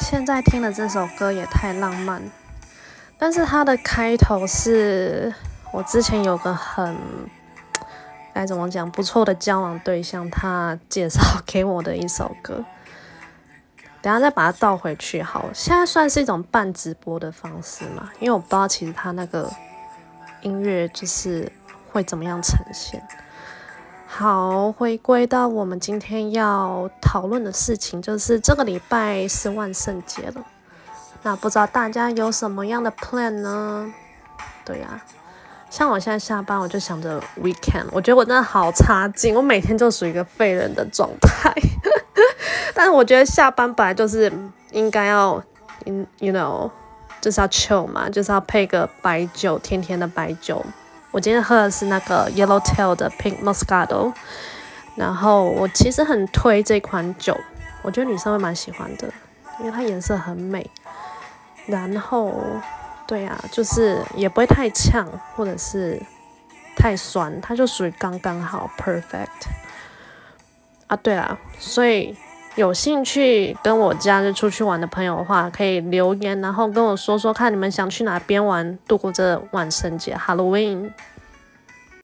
现在听的这首歌也太浪漫，但是它的开头是我之前有个很该怎么讲不错的交往对象，他介绍给我的一首歌。等下再把它倒回去，好，现在算是一种半直播的方式嘛？因为我不知道其实他那个音乐就是会怎么样呈现。好，回归到我们今天要讨论的事情，就是这个礼拜是万圣节了。那不知道大家有什么样的 plan 呢？对呀，像我现在下班，我就想着 weekend。我觉得我真的好差劲，我每天就属于一个废人的状态。但是我觉得下班本来就是应该要，you know，就是要 chill 嘛，就是要配个白酒，甜甜的白酒。我今天喝的是那个 Yellowtail 的 Pink Moscato，然后我其实很推这款酒，我觉得女生会蛮喜欢的，因为它颜色很美。然后，对啊，就是也不会太呛或者是太酸，它就属于刚刚好 perfect。啊，对啊，所以。有兴趣跟我假日出去玩的朋友的话，可以留言，然后跟我说说看你们想去哪边玩，度过这万圣节 Halloween。